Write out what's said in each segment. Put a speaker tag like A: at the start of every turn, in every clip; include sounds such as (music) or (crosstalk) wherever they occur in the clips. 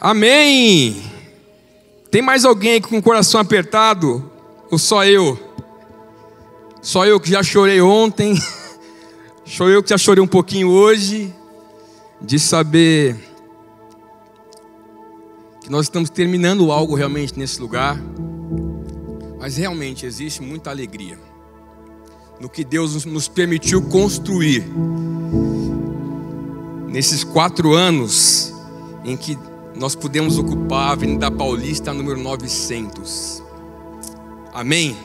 A: Amém. Tem mais alguém com o coração apertado? Ou só eu? Só eu que já chorei ontem. (laughs) Só eu que já chorei um pouquinho hoje. De saber que nós estamos terminando algo realmente nesse lugar. Mas realmente existe muita alegria no que Deus nos permitiu construir nesses quatro anos em que nós pudemos ocupar a Avenida Paulista número 900. Amém?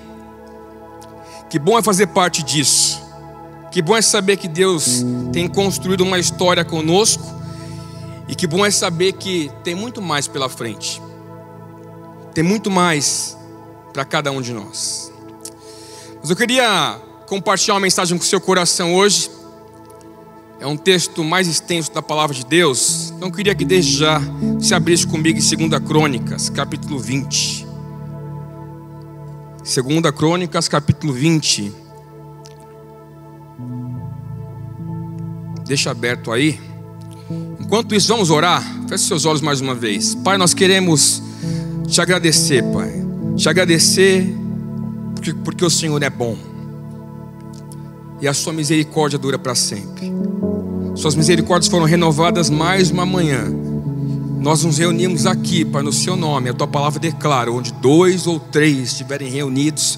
A: Que bom é fazer parte disso. Que bom é saber que Deus tem construído uma história conosco. E que bom é saber que tem muito mais pela frente. Tem muito mais para cada um de nós. Mas eu queria compartilhar uma mensagem com o seu coração hoje. É um texto mais extenso da palavra de Deus. Então queria que desde já se abrisse comigo em 2 Crônicas, capítulo 20. 2 Crônicas, capítulo 20. Deixa aberto aí. Enquanto isso, vamos orar. Feche seus olhos mais uma vez. Pai, nós queremos te agradecer, Pai. Te agradecer porque, porque o Senhor é bom. E a sua misericórdia dura para sempre. Suas misericórdias foram renovadas mais uma manhã. Nós nos reunimos aqui, Pai, no Seu nome. A Tua palavra declara: onde dois ou três estiverem reunidos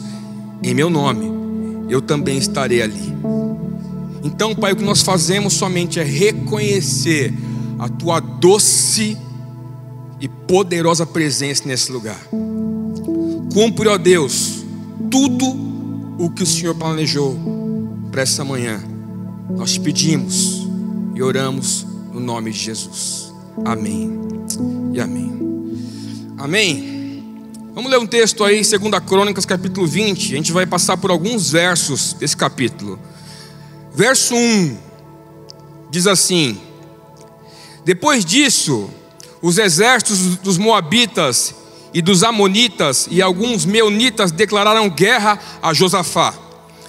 A: em Meu nome, eu também estarei ali. Então, Pai, o que nós fazemos somente é reconhecer a Tua doce e poderosa presença nesse lugar. Cumpre, ó Deus, tudo o que o Senhor planejou para essa manhã. Nós te pedimos oramos no nome de Jesus. Amém e amém. Amém. Vamos ler um texto aí, 2 Crônicas, capítulo 20. A gente vai passar por alguns versos desse capítulo. Verso 1 diz assim: Depois disso, os exércitos dos Moabitas e dos Amonitas e alguns Meunitas declararam guerra a Josafá.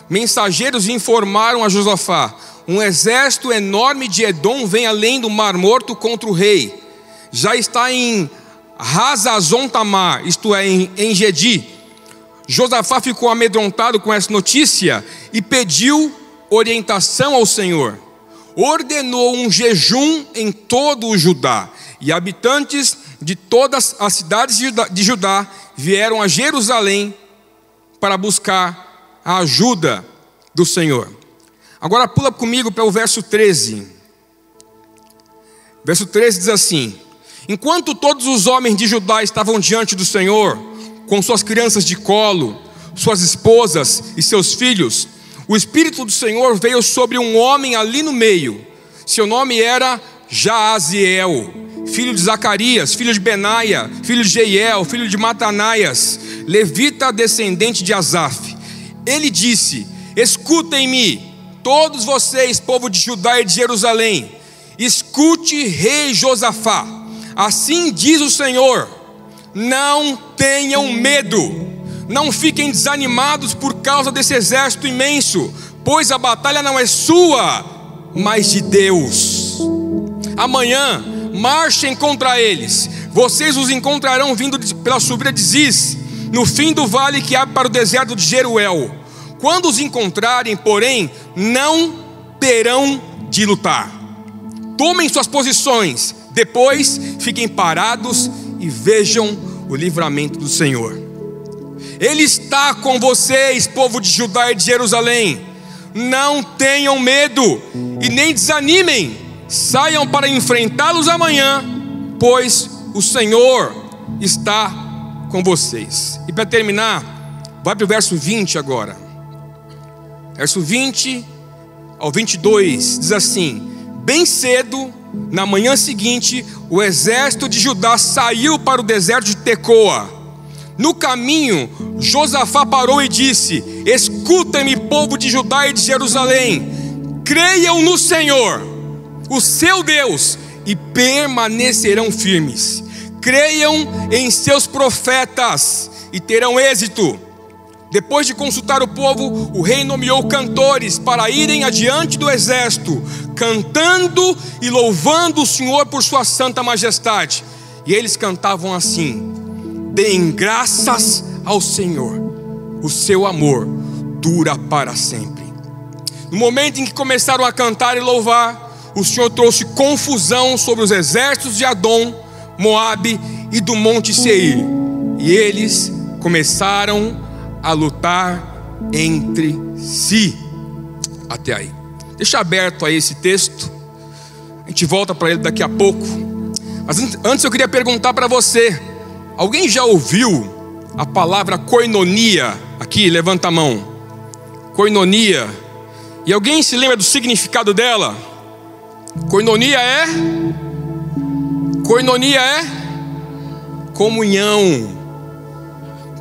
A: Mensageiros informaram a Josafá: um exército enorme de Edom vem além do Mar Morto contra o rei. Já está em Hazazon Tamar, isto é, em, em Gedi. Josafá ficou amedrontado com essa notícia e pediu orientação ao Senhor. Ordenou um jejum em todo o Judá, e habitantes de todas as cidades de Judá vieram a Jerusalém para buscar a ajuda do Senhor. Agora pula comigo para o verso 13. Verso 13 diz assim: Enquanto todos os homens de Judá estavam diante do Senhor, com suas crianças de colo, suas esposas e seus filhos, o Espírito do Senhor veio sobre um homem ali no meio. Seu nome era Jaaziel, filho de Zacarias, filho de Benaia, filho de Jeiel, filho de Matanaias, levita descendente de Asaf. Ele disse: Escutem-me, Todos vocês, povo de Judá e de Jerusalém, escute, rei Josafá. Assim diz o Senhor: não tenham medo, não fiquem desanimados por causa desse exército imenso, pois a batalha não é sua, mas de Deus. Amanhã marchem contra eles, vocês os encontrarão vindo pela subida de Ziz, no fim do vale que abre para o deserto de Jeruel. Quando os encontrarem, porém, não terão de lutar. Tomem suas posições, depois fiquem parados e vejam o livramento do Senhor. Ele está com vocês, povo de Judá e de Jerusalém. Não tenham medo e nem desanimem. Saiam para enfrentá-los amanhã, pois o Senhor está com vocês. E para terminar, vai para o verso 20 agora verso 20 ao 22, diz assim: Bem cedo, na manhã seguinte, o exército de Judá saiu para o deserto de Tecoa. No caminho, Josafá parou e disse: Escutem-me, povo de Judá e de Jerusalém, creiam no Senhor, o seu Deus, e permanecerão firmes. Creiam em seus profetas e terão êxito. Depois de consultar o povo, o rei nomeou cantores para irem adiante do exército, cantando e louvando o Senhor por sua santa majestade. E eles cantavam assim: Deem graças ao Senhor, o seu amor dura para sempre. No momento em que começaram a cantar e louvar, o Senhor trouxe confusão sobre os exércitos de Adom, Moabe e do Monte Seir. E eles começaram a lutar entre si. Até aí. Deixa aberto aí esse texto. A gente volta para ele daqui a pouco. Mas antes eu queria perguntar para você: alguém já ouviu a palavra coinonia? Aqui, levanta a mão. Coinonia. E alguém se lembra do significado dela? Coinonia é? Coinonia é? Comunhão.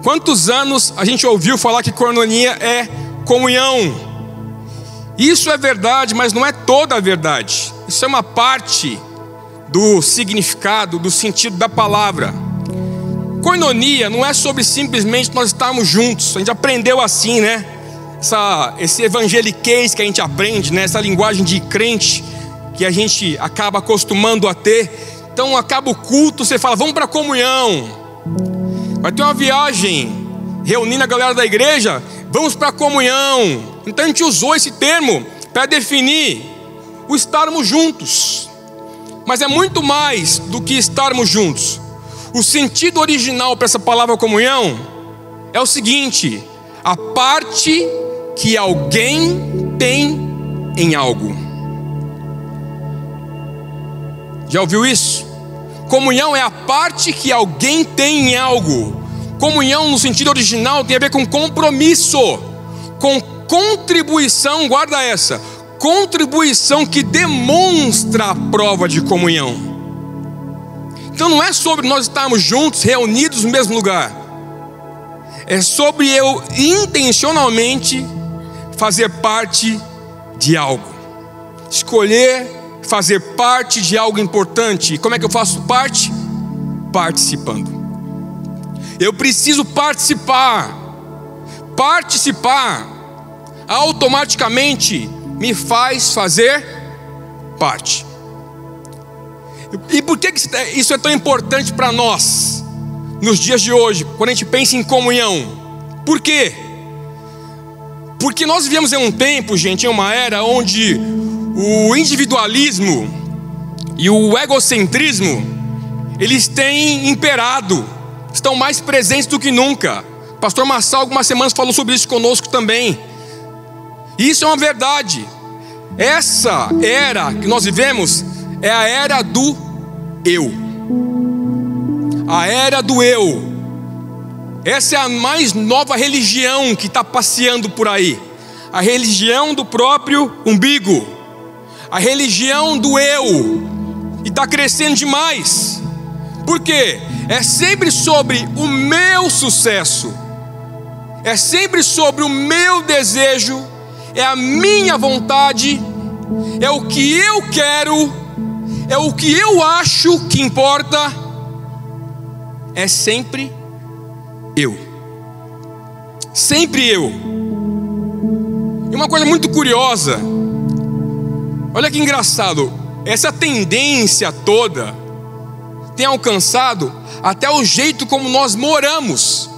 A: Quantos anos a gente ouviu falar que coinonia é comunhão? Isso é verdade, mas não é toda a verdade. Isso é uma parte do significado, do sentido da palavra. Coinonia não é sobre simplesmente nós estarmos juntos. A gente aprendeu assim, né? Essa, esse evangeliquez que a gente aprende, né? Essa linguagem de crente que a gente acaba acostumando a ter. Então acaba o culto, você fala, vamos para a comunhão. Vai ter uma viagem reunindo a galera da igreja, vamos para a comunhão. Então a gente usou esse termo para definir o estarmos juntos. Mas é muito mais do que estarmos juntos. O sentido original para essa palavra comunhão é o seguinte: a parte que alguém tem em algo. Já ouviu isso? Comunhão é a parte que alguém tem em algo. Comunhão, no sentido original, tem a ver com compromisso, com contribuição, guarda essa, contribuição que demonstra a prova de comunhão. Então não é sobre nós estarmos juntos, reunidos no mesmo lugar, é sobre eu intencionalmente fazer parte de algo, escolher fazer parte de algo importante. E como é que eu faço parte? Participando. Eu preciso participar. Participar automaticamente me faz fazer parte. E por que isso é tão importante para nós, nos dias de hoje, quando a gente pensa em comunhão? Por quê? Porque nós vivemos em um tempo, gente, em uma era onde o individualismo e o egocentrismo, eles têm imperado, estão mais presentes do que nunca. Pastor Massal, algumas semanas, falou sobre isso conosco também. Isso é uma verdade. Essa era que nós vivemos é a era do eu. A era do eu. Essa é a mais nova religião que está passeando por aí. A religião do próprio umbigo. A religião do eu. E está crescendo demais. Por quê? É sempre sobre o meu sucesso. É sempre sobre o meu desejo é a minha vontade, é o que eu quero, é o que eu acho que importa, é sempre eu. Sempre eu. E uma coisa muito curiosa, olha que engraçado, essa tendência toda tem alcançado até o jeito como nós moramos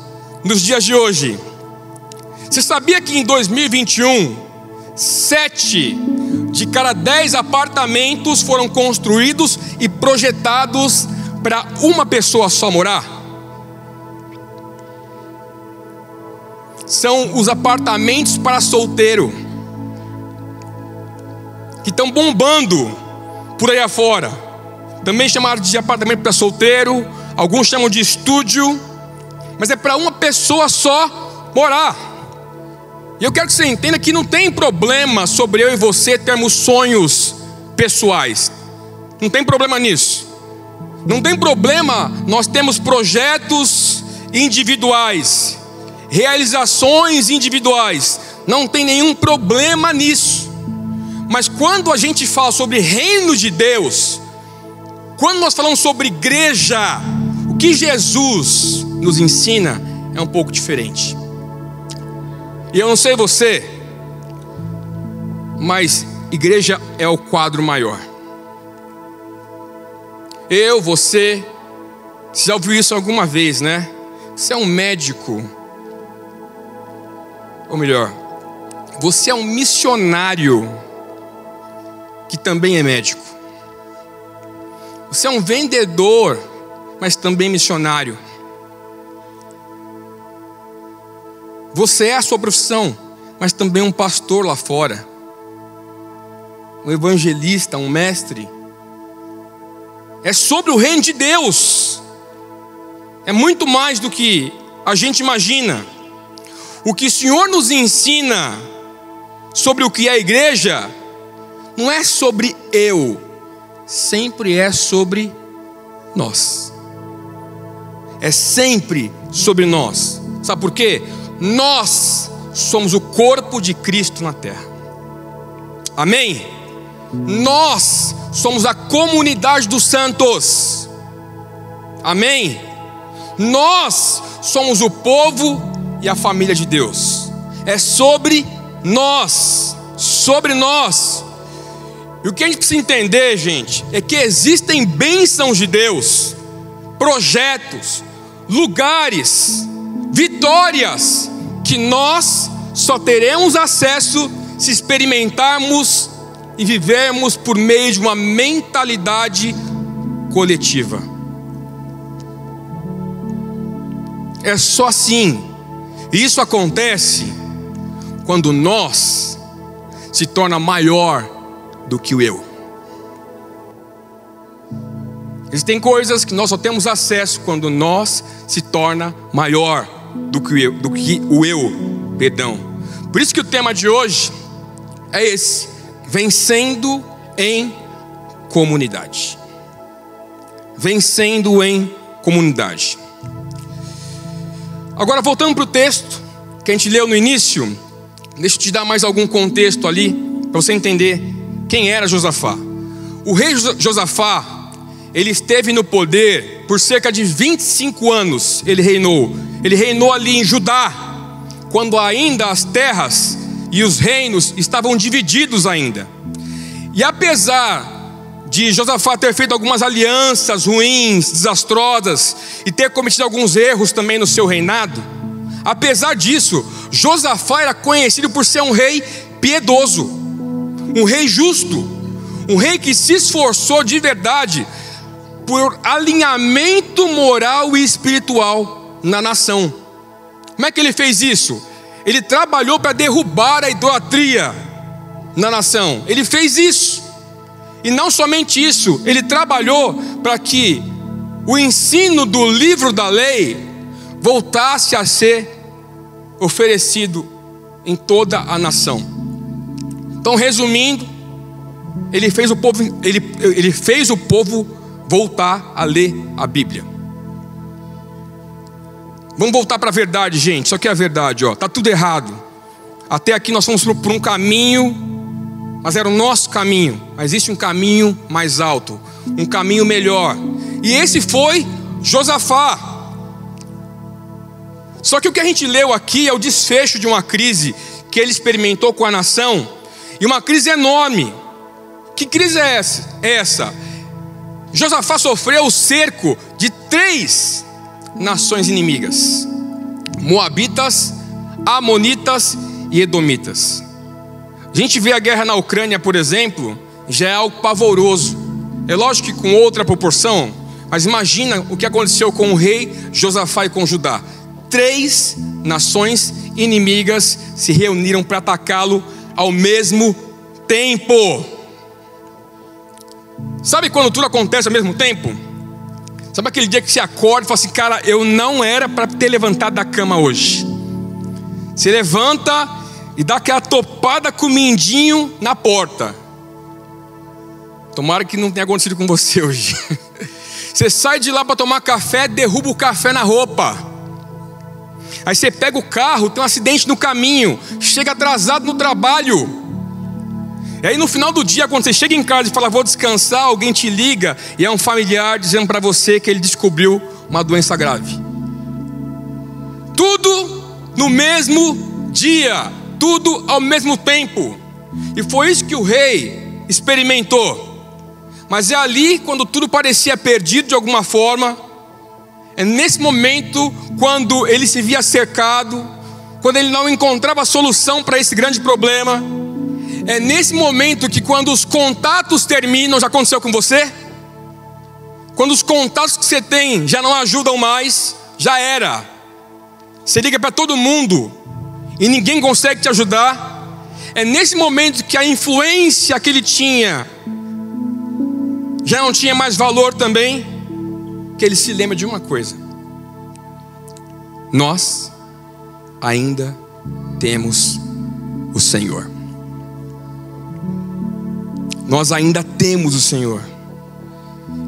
A: nos dias de hoje. Você sabia que em 2021, sete de cada dez apartamentos foram construídos e projetados para uma pessoa só morar? São os apartamentos para solteiro, que estão bombando por aí afora. Também chamaram de apartamento para solteiro, alguns chamam de estúdio, mas é para uma pessoa só morar. E eu quero que você entenda que não tem problema sobre eu e você termos sonhos pessoais. Não tem problema nisso. Não tem problema nós temos projetos individuais, realizações individuais. Não tem nenhum problema nisso. Mas quando a gente fala sobre reino de Deus, quando nós falamos sobre igreja, o que Jesus nos ensina é um pouco diferente. E eu não sei você, mas igreja é o quadro maior. Eu, você, Você já ouviu isso alguma vez, né? Você é um médico. Ou melhor, você é um missionário que também é médico. Você é um vendedor, mas também missionário. Você é a sua profissão, mas também um pastor lá fora. Um evangelista, um mestre. É sobre o reino de Deus. É muito mais do que a gente imagina. O que o Senhor nos ensina sobre o que é a igreja não é sobre eu, sempre é sobre nós. É sempre sobre nós. Sabe por quê? Nós somos o corpo de Cristo na terra. Amém? Nós somos a comunidade dos santos. Amém? Nós somos o povo e a família de Deus. É sobre nós, sobre nós. E o que a gente precisa entender, gente, é que existem bênçãos de Deus, projetos, lugares, vitórias que nós só teremos acesso se experimentarmos e vivermos por meio de uma mentalidade coletiva. É só assim. E isso acontece quando nós se torna maior do que o eu. Existem coisas que nós só temos acesso quando nós se torna maior do que o eu, do que o eu, perdão. Por isso que o tema de hoje é esse: vencendo em comunidade. Vencendo em comunidade. Agora voltando para o texto que a gente leu no início, deixa eu te dar mais algum contexto ali para você entender quem era Josafá. O rei Josafá, ele esteve no poder por cerca de 25 anos, ele reinou. Ele reinou ali em Judá, quando ainda as terras e os reinos estavam divididos ainda. E apesar de Josafá ter feito algumas alianças ruins, desastrosas, e ter cometido alguns erros também no seu reinado, apesar disso, Josafá era conhecido por ser um rei piedoso, um rei justo, um rei que se esforçou de verdade por alinhamento moral e espiritual na nação. Como é que ele fez isso? Ele trabalhou para derrubar a idolatria na nação. Ele fez isso. E não somente isso, ele trabalhou para que o ensino do livro da lei voltasse a ser oferecido em toda a nação. Então, resumindo, ele fez o povo, ele, ele fez o povo voltar a ler a Bíblia. Vamos voltar para a verdade, gente. Isso aqui é a verdade, ó. Tá tudo errado. Até aqui nós fomos por um caminho mas era o nosso caminho. Mas existe um caminho mais alto, um caminho melhor. E esse foi Josafá. Só que o que a gente leu aqui é o desfecho de uma crise que ele experimentou com a nação, e uma crise enorme. Que crise é essa? É essa. Josafá sofreu o cerco de três nações inimigas: Moabitas, Amonitas e Edomitas. A gente vê a guerra na Ucrânia, por exemplo, já é algo pavoroso. É lógico que com outra proporção, mas imagina o que aconteceu com o rei Josafá e com Judá. Três nações inimigas se reuniram para atacá-lo ao mesmo tempo. Sabe quando tudo acontece ao mesmo tempo? Sabe aquele dia que você acorda e fala assim, cara, eu não era para ter levantado da cama hoje. Você levanta e dá aquela topada com o mindinho na porta. Tomara que não tenha acontecido com você hoje. (laughs) Você sai de lá para tomar café, derruba o café na roupa. Aí você pega o carro, tem um acidente no caminho, chega atrasado no trabalho. E aí no final do dia, quando você chega em casa e fala, vou descansar, alguém te liga e é um familiar dizendo para você que ele descobriu uma doença grave. Tudo no mesmo dia tudo ao mesmo tempo. E foi isso que o rei experimentou. Mas é ali, quando tudo parecia perdido de alguma forma, É nesse momento, quando ele se via cercado, quando ele não encontrava solução para esse grande problema, é nesse momento que, quando os contatos terminam, já aconteceu com você? Quando os contatos que você tem já não ajudam mais, já era. Você liga para todo mundo e ninguém consegue te ajudar. É nesse momento que a influência que ele tinha já não tinha mais valor também, que ele se lembra de uma coisa: nós ainda temos o Senhor. Nós ainda temos o Senhor.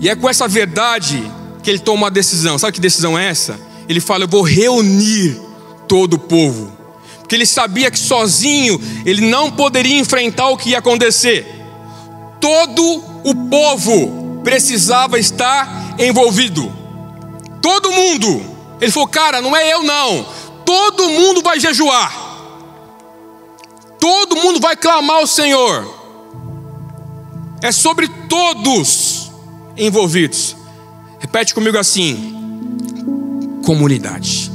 A: E é com essa verdade que ele toma uma decisão. Sabe que decisão é essa? Ele fala: Eu vou reunir todo o povo. Porque ele sabia que sozinho ele não poderia enfrentar o que ia acontecer. Todo o povo precisava estar envolvido. Todo mundo. Ele falou: Cara, não é eu não. Todo mundo vai jejuar. Todo mundo vai clamar ao Senhor. É sobre todos envolvidos. Repete comigo assim: comunidade.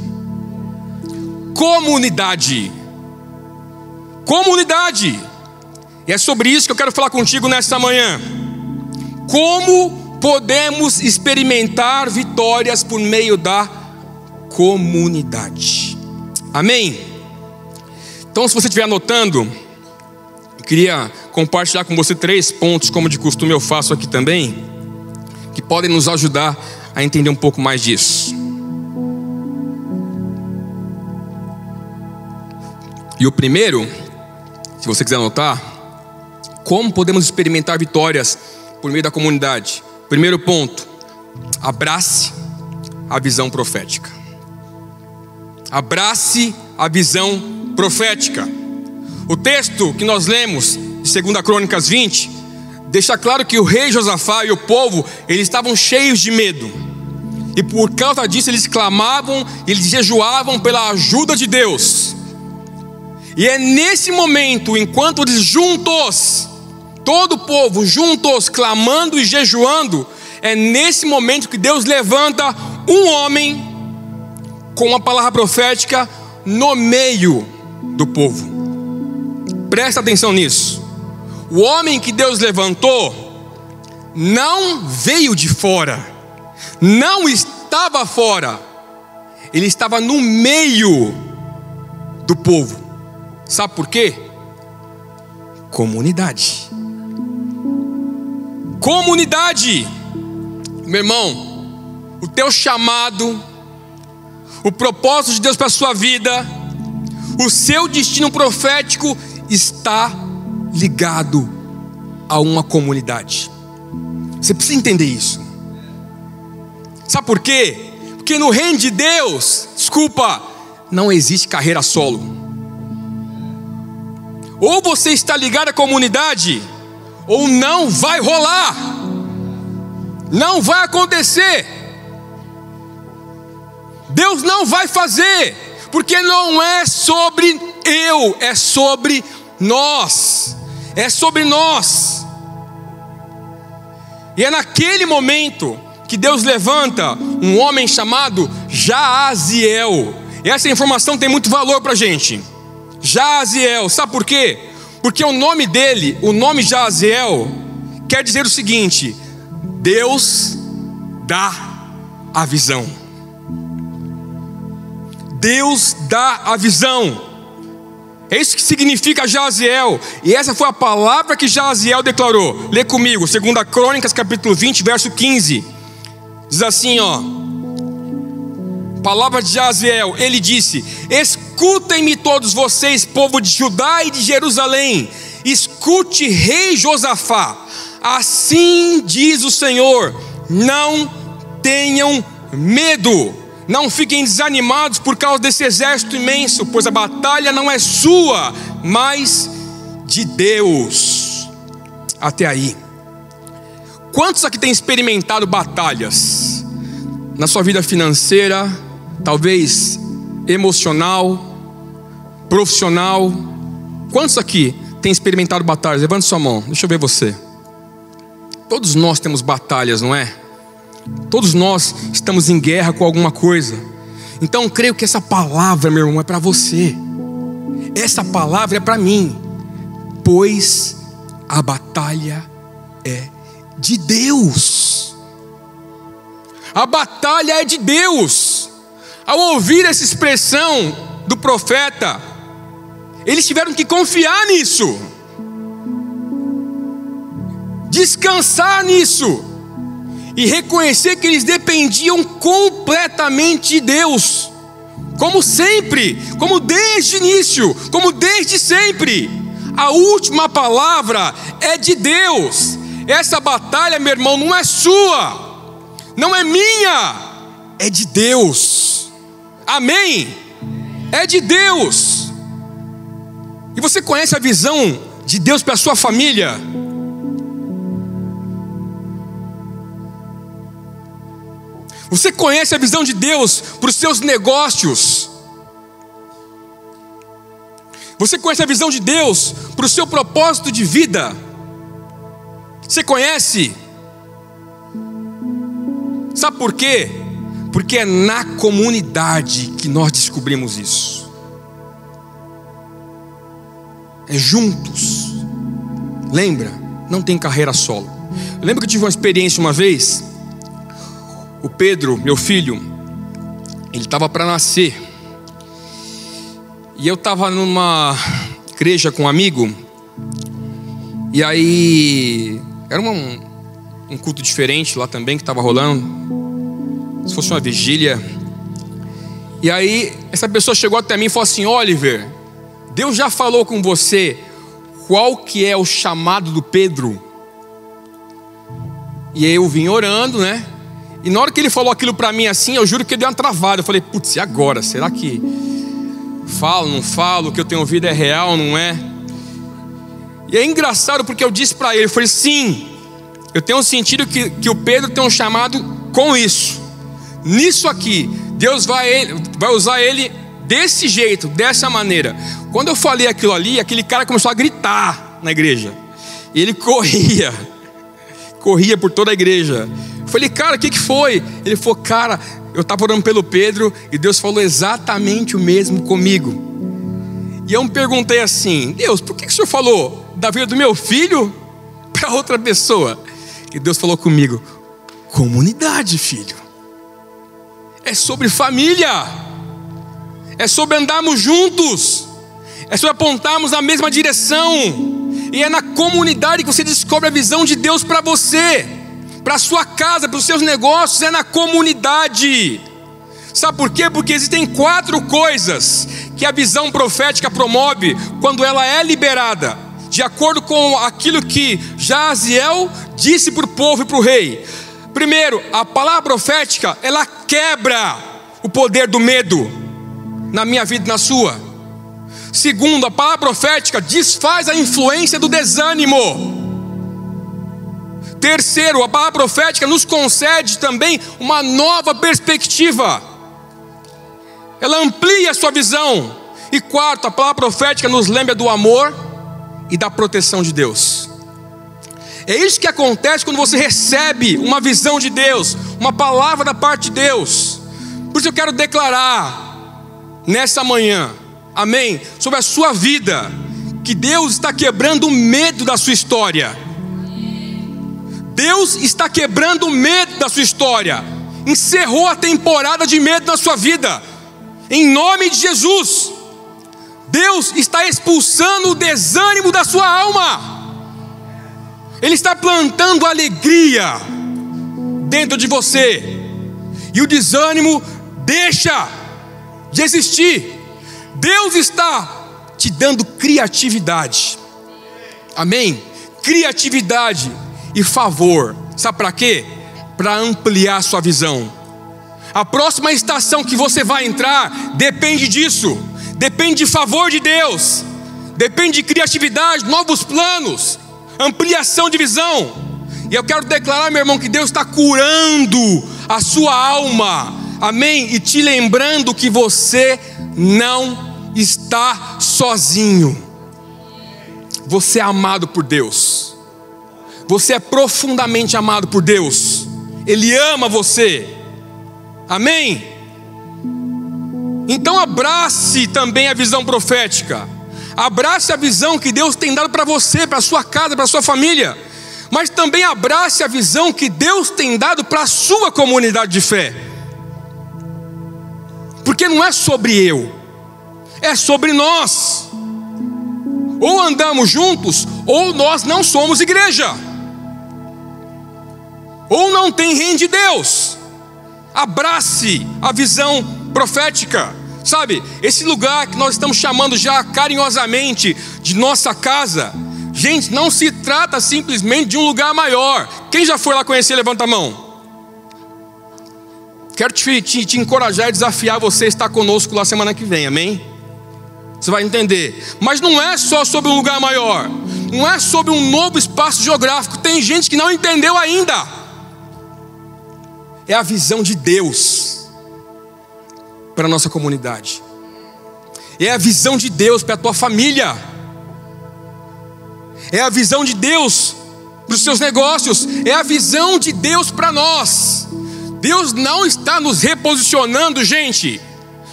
A: Comunidade. Comunidade. E é sobre isso que eu quero falar contigo nesta manhã. Como podemos experimentar vitórias por meio da comunidade? Amém? Então, se você estiver anotando, eu queria compartilhar com você três pontos, como de costume eu faço aqui também, que podem nos ajudar a entender um pouco mais disso. E o primeiro, se você quiser anotar, como podemos experimentar vitórias por meio da comunidade? Primeiro ponto, abrace a visão profética. Abrace a visão profética. O texto que nós lemos, de 2 Crônicas 20, deixa claro que o rei Josafá e o povo, eles estavam cheios de medo. E por causa disso eles clamavam, eles jejuavam pela ajuda de Deus. E é nesse momento, enquanto eles juntos, todo o povo juntos, clamando e jejuando, é nesse momento que Deus levanta um homem com uma palavra profética no meio do povo. Presta atenção nisso. O homem que Deus levantou não veio de fora, não estava fora, ele estava no meio do povo. Sabe por quê? Comunidade. Comunidade. Meu irmão, o teu chamado, o propósito de Deus para a sua vida, o seu destino profético está ligado a uma comunidade. Você precisa entender isso. Sabe por quê? Porque no reino de Deus, desculpa, não existe carreira solo. Ou você está ligado à comunidade, ou não vai rolar, não vai acontecer. Deus não vai fazer, porque não é sobre eu, é sobre nós, é sobre nós. E é naquele momento que Deus levanta um homem chamado Jaaziel. E essa informação tem muito valor para a gente. Jaziel, sabe por quê? Porque o nome dele, o nome Jaziel, quer dizer o seguinte: Deus dá a visão. Deus dá a visão. É isso que significa Jaziel. E essa foi a palavra que Jaziel declarou. Lê comigo, 2 Crônicas, capítulo 20, verso 15. Diz assim, ó. Palavra de Jaziel, ele disse: Escutem-me todos vocês, povo de Judá e de Jerusalém. Escute, rei Josafá. Assim diz o Senhor: Não tenham medo. Não fiquem desanimados por causa desse exército imenso, pois a batalha não é sua, mas de Deus. Até aí. Quantos aqui têm experimentado batalhas na sua vida financeira, talvez emocional, profissional. Quantos aqui têm experimentado batalhas? Levante sua mão, deixa eu ver você. Todos nós temos batalhas, não é? Todos nós estamos em guerra com alguma coisa. Então creio que essa palavra, meu irmão, é para você. Essa palavra é para mim. Pois a batalha é de Deus. A batalha é de Deus. Ao ouvir essa expressão do profeta, eles tiveram que confiar nisso, descansar nisso e reconhecer que eles dependiam completamente de Deus, como sempre, como desde o início, como desde sempre. A última palavra é de Deus. Essa batalha, meu irmão, não é sua, não é minha, é de Deus. Amém? É de Deus. E você conhece a visão de Deus para a sua família? Você conhece a visão de Deus para os seus negócios? Você conhece a visão de Deus para o seu propósito de vida? Você conhece? Sabe por quê? Porque é na comunidade que nós descobrimos isso. É juntos. Lembra? Não tem carreira solo. Eu lembro que eu tive uma experiência uma vez o Pedro, meu filho, ele estava para nascer. E eu estava numa igreja com um amigo. E aí era um, um culto diferente lá também que estava rolando. Se fosse uma vigília. E aí essa pessoa chegou até mim e falou assim: Oliver, Deus já falou com você qual que é o chamado do Pedro? E aí eu vim orando, né? E na hora que ele falou aquilo para mim assim, eu juro que deu uma travada. Eu falei, putz, e agora? Será que falo, não falo? O que eu tenho ouvido é real, não é? E é engraçado porque eu disse para ele, eu falei, sim, eu tenho sentido que, que o Pedro tem um chamado com isso. Nisso aqui, Deus vai, vai usar ele desse jeito, dessa maneira. Quando eu falei aquilo ali, aquele cara começou a gritar na igreja. E ele corria, (laughs) corria por toda a igreja. Falei, cara, o que, que foi? Ele falou, cara, eu estava orando pelo Pedro e Deus falou exatamente o mesmo comigo. E eu me perguntei assim: Deus, por que, que o senhor falou da vida do meu filho para outra pessoa? E Deus falou comigo: comunidade, filho. É sobre família. É sobre andarmos juntos. É sobre apontarmos na mesma direção. E é na comunidade que você descobre a visão de Deus para você para a sua casa, para os seus negócios, é na comunidade. Sabe por quê? Porque existem quatro coisas que a visão profética promove quando ela é liberada, de acordo com aquilo que Jaziel disse para o povo e para o rei. Primeiro, a palavra profética, ela quebra o poder do medo na minha vida e na sua. Segundo, a palavra profética desfaz a influência do desânimo. Terceiro, a palavra profética nos concede também uma nova perspectiva. Ela amplia a sua visão. E quarto, a palavra profética nos lembra do amor e da proteção de Deus. É isso que acontece quando você recebe uma visão de Deus, uma palavra da parte de Deus. Por isso eu quero declarar nessa manhã, amém, sobre a sua vida, que Deus está quebrando o medo da sua história Deus está quebrando o medo da sua história, encerrou a temporada de medo na sua vida, em nome de Jesus. Deus está expulsando o desânimo da sua alma, Ele está plantando alegria dentro de você, e o desânimo deixa de existir. Deus está te dando criatividade, amém? Criatividade e favor. Sabe para quê? Para ampliar sua visão. A próxima estação que você vai entrar depende disso. Depende de favor de Deus. Depende de criatividade, novos planos, ampliação de visão. E eu quero declarar, meu irmão, que Deus está curando a sua alma. Amém? E te lembrando que você não está sozinho. Você é amado por Deus. Você é profundamente amado por Deus. Ele ama você. Amém? Então abrace também a visão profética. Abrace a visão que Deus tem dado para você, para sua casa, para sua família. Mas também abrace a visão que Deus tem dado para a sua comunidade de fé. Porque não é sobre eu, é sobre nós. Ou andamos juntos, ou nós não somos igreja. Ou não tem reino de Deus. Abrace a visão profética. Sabe, esse lugar que nós estamos chamando já carinhosamente de nossa casa, gente, não se trata simplesmente de um lugar maior. Quem já foi lá conhecer, levanta a mão. Quero te, te, te encorajar e desafiar você a estar conosco lá semana que vem, amém? Você vai entender. Mas não é só sobre um lugar maior, não é sobre um novo espaço geográfico. Tem gente que não entendeu ainda. É a visão de Deus para a nossa comunidade. É a visão de Deus para a tua família. É a visão de Deus para os seus negócios. É a visão de Deus para nós. Deus não está nos reposicionando, gente,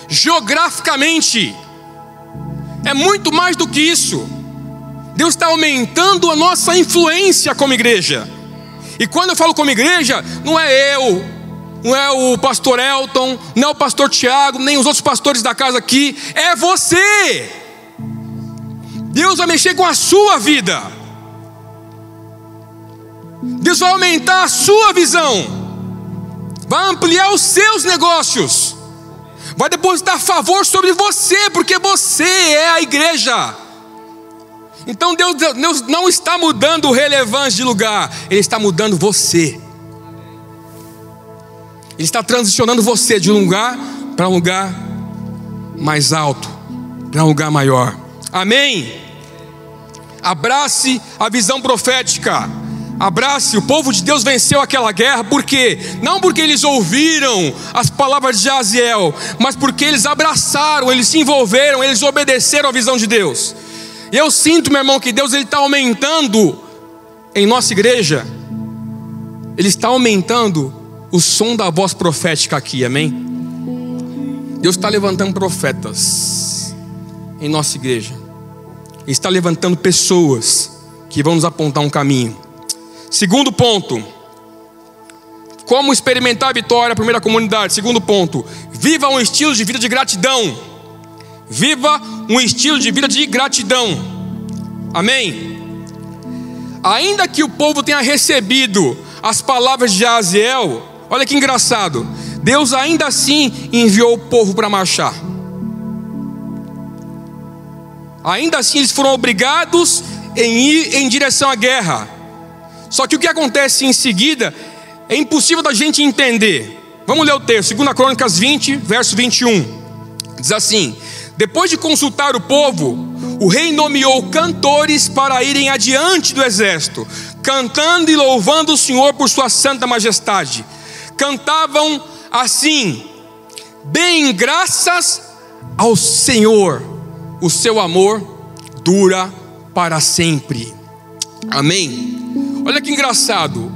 A: geograficamente. É muito mais do que isso. Deus está aumentando a nossa influência como igreja. E quando eu falo como igreja, não é eu, não é o pastor Elton, não é o pastor Tiago, nem os outros pastores da casa aqui, é você. Deus vai mexer com a sua vida. Deus vai aumentar a sua visão. Vai ampliar os seus negócios. Vai depositar favor sobre você, porque você é a igreja. Então Deus, Deus não está mudando o relevante de lugar, Ele está mudando você. Ele está transicionando você de um lugar para um lugar mais alto, para um lugar maior. Amém? Abrace a visão profética. Abrace, o povo de Deus venceu aquela guerra, por quê? Não porque eles ouviram as palavras de Jaziel, mas porque eles abraçaram, eles se envolveram, eles obedeceram à visão de Deus. E eu sinto, meu irmão, que Deus está aumentando em nossa igreja, Ele está aumentando o som da voz profética aqui, amém? Deus está levantando profetas em nossa igreja, está levantando pessoas que vão nos apontar um caminho. Segundo ponto, como experimentar a vitória, primeira comunidade. Segundo ponto, viva um estilo de vida de gratidão. Viva um estilo de vida de gratidão. Amém? Ainda que o povo tenha recebido as palavras de Aziel, Olha que engraçado. Deus ainda assim enviou o povo para marchar. Ainda assim eles foram obrigados em ir em direção à guerra. Só que o que acontece em seguida é impossível da gente entender. Vamos ler o texto, 2 Crônicas 20, verso 21. Diz assim: Depois de consultar o povo, o rei nomeou cantores para irem adiante do exército, cantando e louvando o Senhor por sua santa majestade cantavam assim: Deem graças ao Senhor, o seu amor dura para sempre. Amém. Olha que engraçado.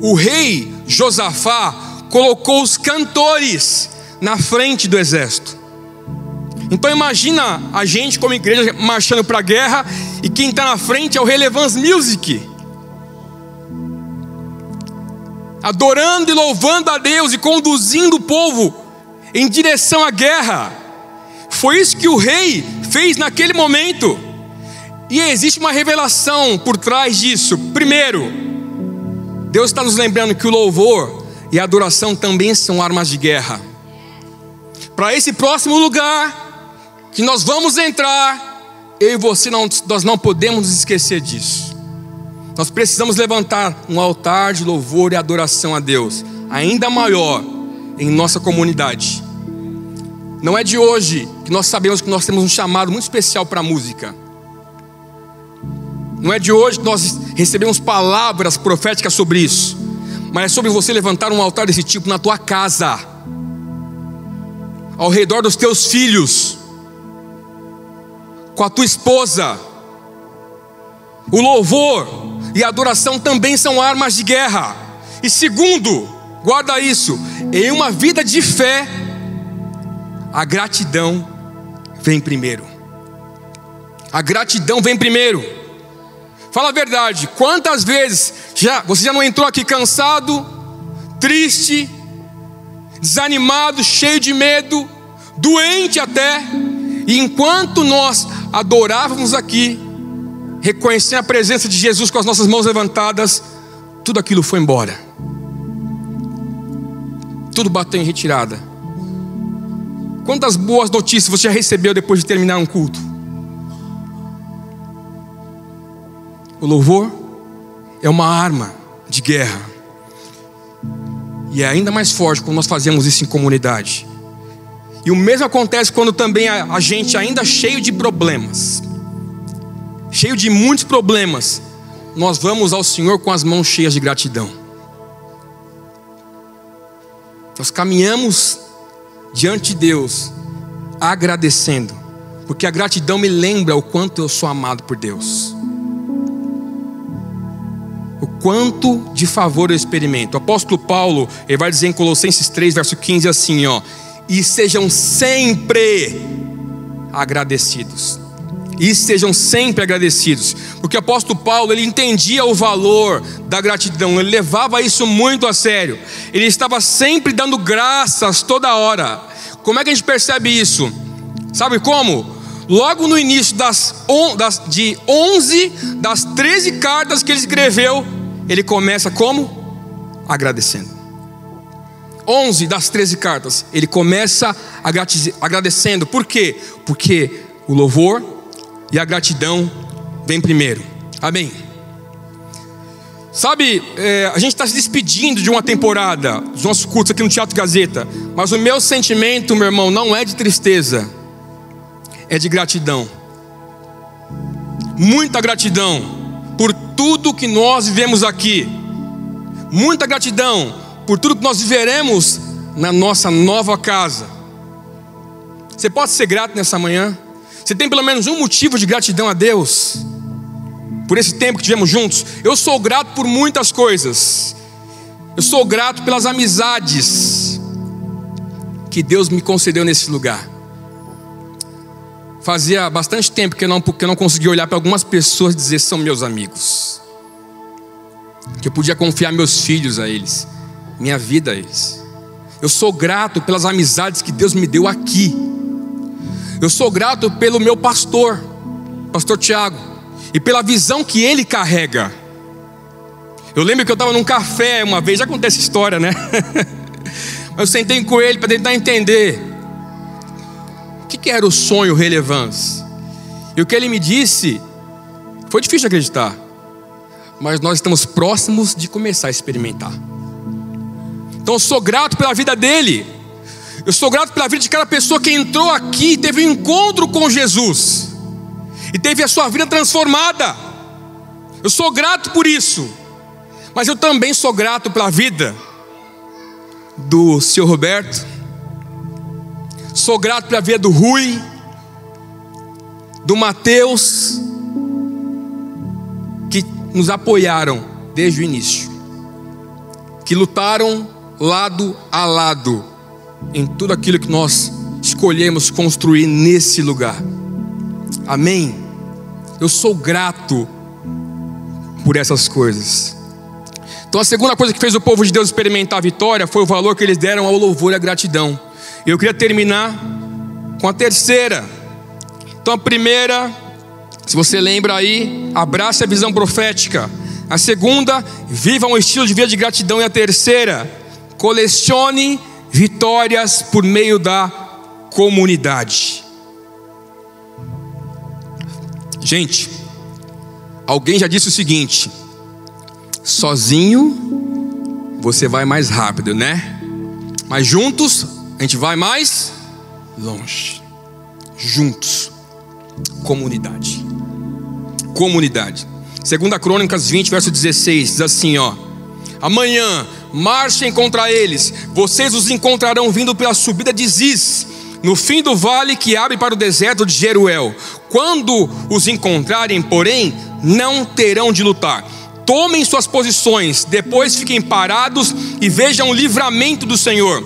A: O rei Josafá colocou os cantores na frente do exército. Então imagina a gente como igreja marchando para a guerra e quem está na frente é o Relevance Music adorando e louvando a Deus e conduzindo o povo em direção à guerra. Foi isso que o rei fez naquele momento. E existe uma revelação por trás disso. Primeiro, Deus está nos lembrando que o louvor e a adoração também são armas de guerra. Para esse próximo lugar que nós vamos entrar, eu e você não, nós não podemos esquecer disso. Nós precisamos levantar um altar de louvor e adoração a Deus, ainda maior em nossa comunidade. Não é de hoje que nós sabemos que nós temos um chamado muito especial para a música. Não é de hoje que nós recebemos palavras proféticas sobre isso. Mas é sobre você levantar um altar desse tipo na tua casa, ao redor dos teus filhos, com a tua esposa. O louvor e adoração também são armas de guerra. E segundo, guarda isso, em uma vida de fé, a gratidão vem primeiro. A gratidão vem primeiro. Fala a verdade, quantas vezes já você já não entrou aqui cansado, triste, desanimado, cheio de medo, doente até, e enquanto nós adorávamos aqui, reconhecendo a presença de Jesus com as nossas mãos levantadas, tudo aquilo foi embora. Tudo bateu em retirada. Quantas boas notícias você já recebeu depois de terminar um culto? O louvor é uma arma de guerra. E é ainda mais forte quando nós fazemos isso em comunidade. E o mesmo acontece quando também a gente, ainda cheio de problemas, cheio de muitos problemas, nós vamos ao Senhor com as mãos cheias de gratidão. Nós caminhamos diante de Deus agradecendo, porque a gratidão me lembra o quanto eu sou amado por Deus. O quanto de favor eu experimento. O apóstolo Paulo, ele vai dizer em Colossenses 3, verso 15 assim, ó: "E sejam sempre agradecidos". E sejam sempre agradecidos, porque o apóstolo Paulo ele entendia o valor da gratidão, ele levava isso muito a sério, ele estava sempre dando graças toda hora. Como é que a gente percebe isso? Sabe como? Logo no início das, das, de 11 das 13 cartas que ele escreveu, ele começa como? Agradecendo. 11 das 13 cartas, ele começa agradecendo. Por quê? Porque o louvor e a gratidão vem primeiro. Amém. Sabe, é, a gente está se despedindo de uma temporada dos nossos cultos aqui no Teatro Gazeta, mas o meu sentimento, meu irmão, não é de tristeza, é de gratidão. Muita gratidão por tudo que nós vivemos aqui, muita gratidão por tudo que nós viveremos na nossa nova casa. Você pode ser grato nessa manhã? Você tem pelo menos um motivo de gratidão a Deus por esse tempo que tivemos juntos. Eu sou grato por muitas coisas. Eu sou grato pelas amizades que Deus me concedeu nesse lugar. Fazia bastante tempo que eu não, que eu não conseguia olhar para algumas pessoas e dizer são meus amigos. Que eu podia confiar meus filhos a eles, minha vida a eles. Eu sou grato pelas amizades que Deus me deu aqui. Eu sou grato pelo meu pastor, pastor Tiago, e pela visão que ele carrega. Eu lembro que eu estava num café uma vez, já contei essa história, né? (laughs) Eu sentei com ele para tentar entender o que, que era o sonho relevância. E o que ele me disse foi difícil de acreditar, mas nós estamos próximos de começar a experimentar. Então eu sou grato pela vida dele, eu sou grato pela vida de cada pessoa que entrou aqui e teve um encontro com Jesus. E teve a sua vida transformada. Eu sou grato por isso, mas eu também sou grato pela vida do seu Roberto, sou grato pela vida do Rui, do Mateus, que nos apoiaram desde o início, que lutaram lado a lado em tudo aquilo que nós escolhemos construir nesse lugar. Amém? Eu sou grato por essas coisas. Então, a segunda coisa que fez o povo de Deus experimentar a vitória foi o valor que eles deram ao louvor e à gratidão. Eu queria terminar com a terceira. Então, a primeira, se você lembra aí, abrace a visão profética. A segunda, viva um estilo de vida de gratidão. E a terceira, colecione vitórias por meio da comunidade. Gente, alguém já disse o seguinte: sozinho você vai mais rápido, né? Mas juntos a gente vai mais longe. Juntos, comunidade. Comunidade. Segunda Crônicas 20, verso 16, diz assim, ó: Amanhã marchem contra eles, vocês os encontrarão vindo pela subida de Ziz, no fim do vale que abre para o deserto de Jeruel. Quando os encontrarem, porém, não terão de lutar. tomem suas posições, depois fiquem parados e vejam o livramento do Senhor.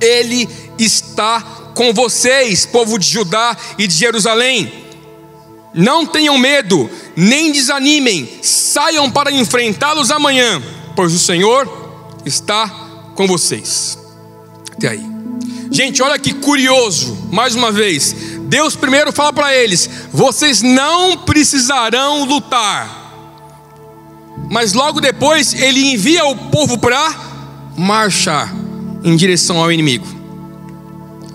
A: Ele está com vocês, povo de Judá e de Jerusalém. Não tenham medo, nem desanimem, saiam para enfrentá-los amanhã, pois o Senhor está com vocês. Até aí. Gente, olha que curioso, mais uma vez. Deus primeiro fala para eles: vocês não precisarão lutar. Mas logo depois ele envia o povo para marchar em direção ao inimigo.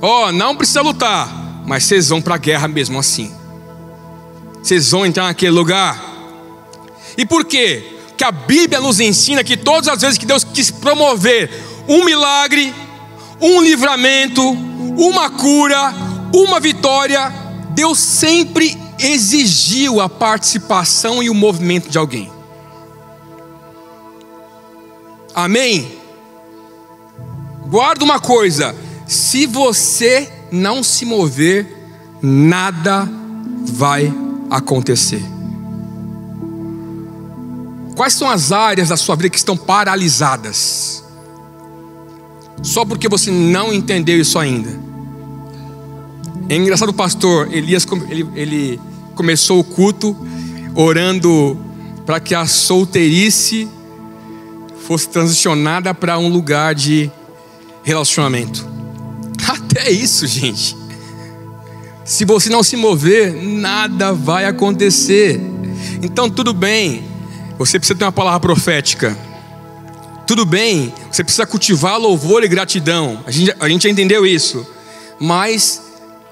A: Ó, oh, não precisa lutar, mas vocês vão para a guerra mesmo assim. Vocês vão entrar naquele lugar. E por quê? Que a Bíblia nos ensina que todas as vezes que Deus quis promover um milagre, um livramento, uma cura, uma vitória, Deus sempre exigiu a participação e o movimento de alguém. Amém? Guarda uma coisa: se você não se mover, nada vai acontecer. Quais são as áreas da sua vida que estão paralisadas? só porque você não entendeu isso ainda. É engraçado o pastor Elias, ele, ele começou o culto orando para que a solteirice fosse transicionada para um lugar de relacionamento. (laughs) Até isso, gente. Se você não se mover, nada vai acontecer. Então, tudo bem, você precisa ter uma palavra profética. Tudo bem, você precisa cultivar louvor e gratidão. A gente, a gente já entendeu isso. Mas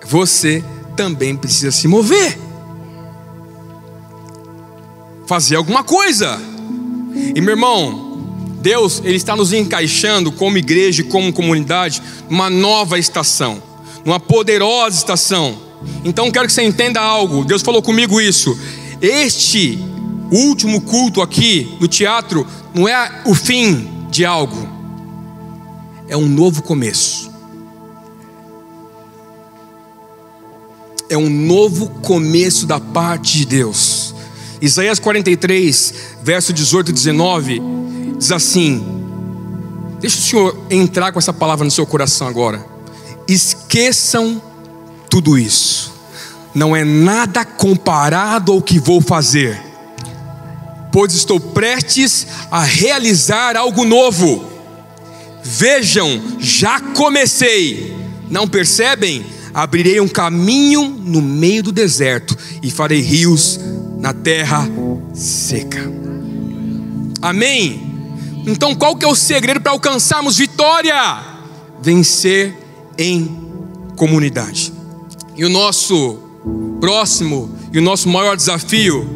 A: você também precisa se mover. Fazer alguma coisa. E meu irmão, Deus, Ele está nos encaixando como igreja como comunidade numa nova estação, numa poderosa estação. Então quero que você entenda algo. Deus falou comigo isso. Este último culto aqui no teatro não é o fim de algo, é um novo começo. É um novo começo da parte de Deus. Isaías 43, verso 18 e 19, diz assim: Deixa o Senhor entrar com essa palavra no seu coração agora. Esqueçam tudo isso, não é nada comparado ao que vou fazer pois estou prestes a realizar algo novo. Vejam, já comecei. Não percebem? Abrirei um caminho no meio do deserto e farei rios na terra seca. Amém. Então, qual que é o segredo para alcançarmos vitória? Vencer em comunidade. E o nosso próximo e o nosso maior desafio,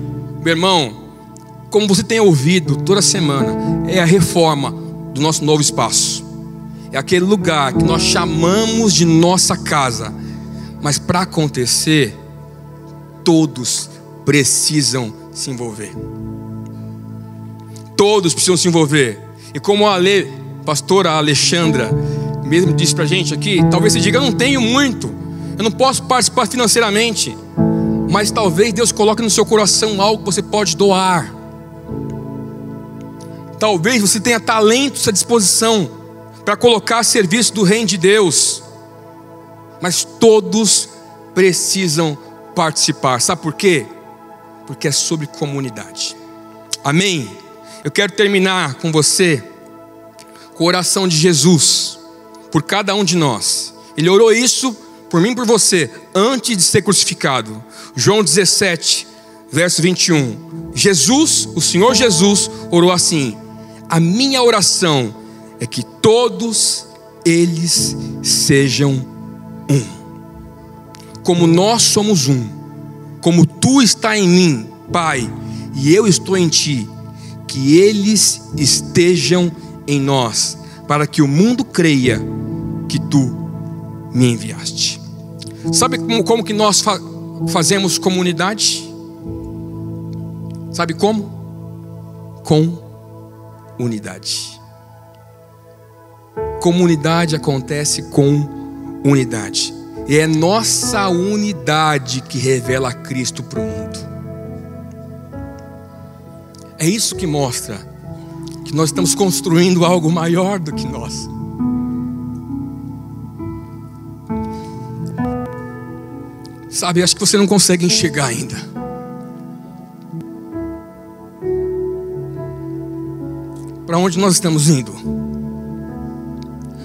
A: meu irmão, como você tem ouvido toda semana, é a reforma do nosso novo espaço. É aquele lugar que nós chamamos de nossa casa. Mas para acontecer, todos precisam se envolver. Todos precisam se envolver. E como a Ale, pastora Alexandra mesmo disse para a gente aqui, talvez você diga: eu não tenho muito, eu não posso participar financeiramente, mas talvez Deus coloque no seu coração algo que você pode doar. Talvez você tenha talentos à disposição para colocar a serviço do reino de Deus, mas todos precisam participar. Sabe por quê? Porque é sobre comunidade. Amém? Eu quero terminar com você com a oração de Jesus por cada um de nós. Ele orou isso por mim e por você antes de ser crucificado. João 17, verso 21. Jesus, o Senhor Jesus, orou assim: a minha oração é que todos eles sejam um. Como nós somos um, como tu está em mim, Pai, e eu estou em ti, que eles estejam em nós, para que o mundo creia que tu me enviaste. Sabe como, como que nós fa fazemos comunidade? Sabe como? Com unidade. Comunidade acontece com unidade. E é nossa unidade que revela Cristo para o mundo. É isso que mostra que nós estamos construindo algo maior do que nós. Sabe, acho que você não consegue enxergar ainda. Para onde nós estamos indo?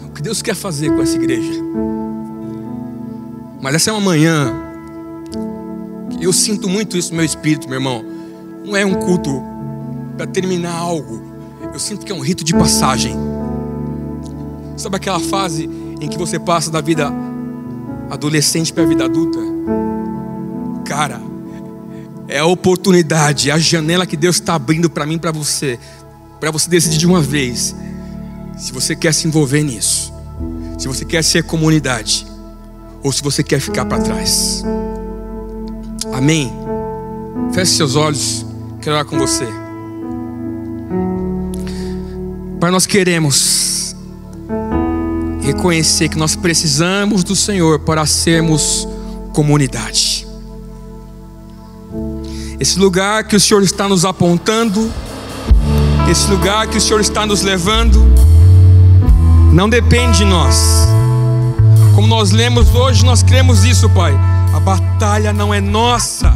A: O que Deus quer fazer com essa igreja? Mas essa é uma manhã eu sinto muito isso no meu espírito, meu irmão. Não é um culto para terminar algo. Eu sinto que é um rito de passagem. Sabe aquela fase em que você passa da vida adolescente para a vida adulta? Cara, é a oportunidade, é a janela que Deus está abrindo para mim, para você, para você decidir de uma vez se você quer se envolver nisso, se você quer ser comunidade, ou se você quer ficar para trás. Amém. Feche seus olhos, quero orar com você. Pai, nós queremos reconhecer que nós precisamos do Senhor para sermos comunidade. Esse lugar que o Senhor está nos apontando, esse lugar que o Senhor está nos levando, não depende de nós. Como nós lemos hoje, nós cremos isso, Pai. A batalha não é nossa,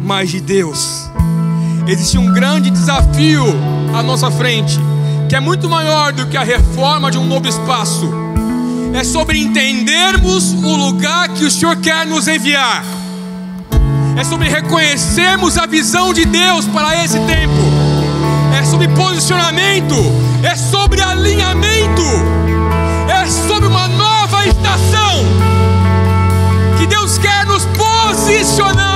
A: mas de Deus. Existe um grande desafio à nossa frente, que é muito maior do que a reforma de um novo espaço. É sobre entendermos o lugar que o Senhor quer nos enviar é sobre reconhecermos a visão de Deus para esse tempo, é sobre posicionamento, é sobre alinhamento, é sobre uma nova estação. Que Deus quer nos posicionar,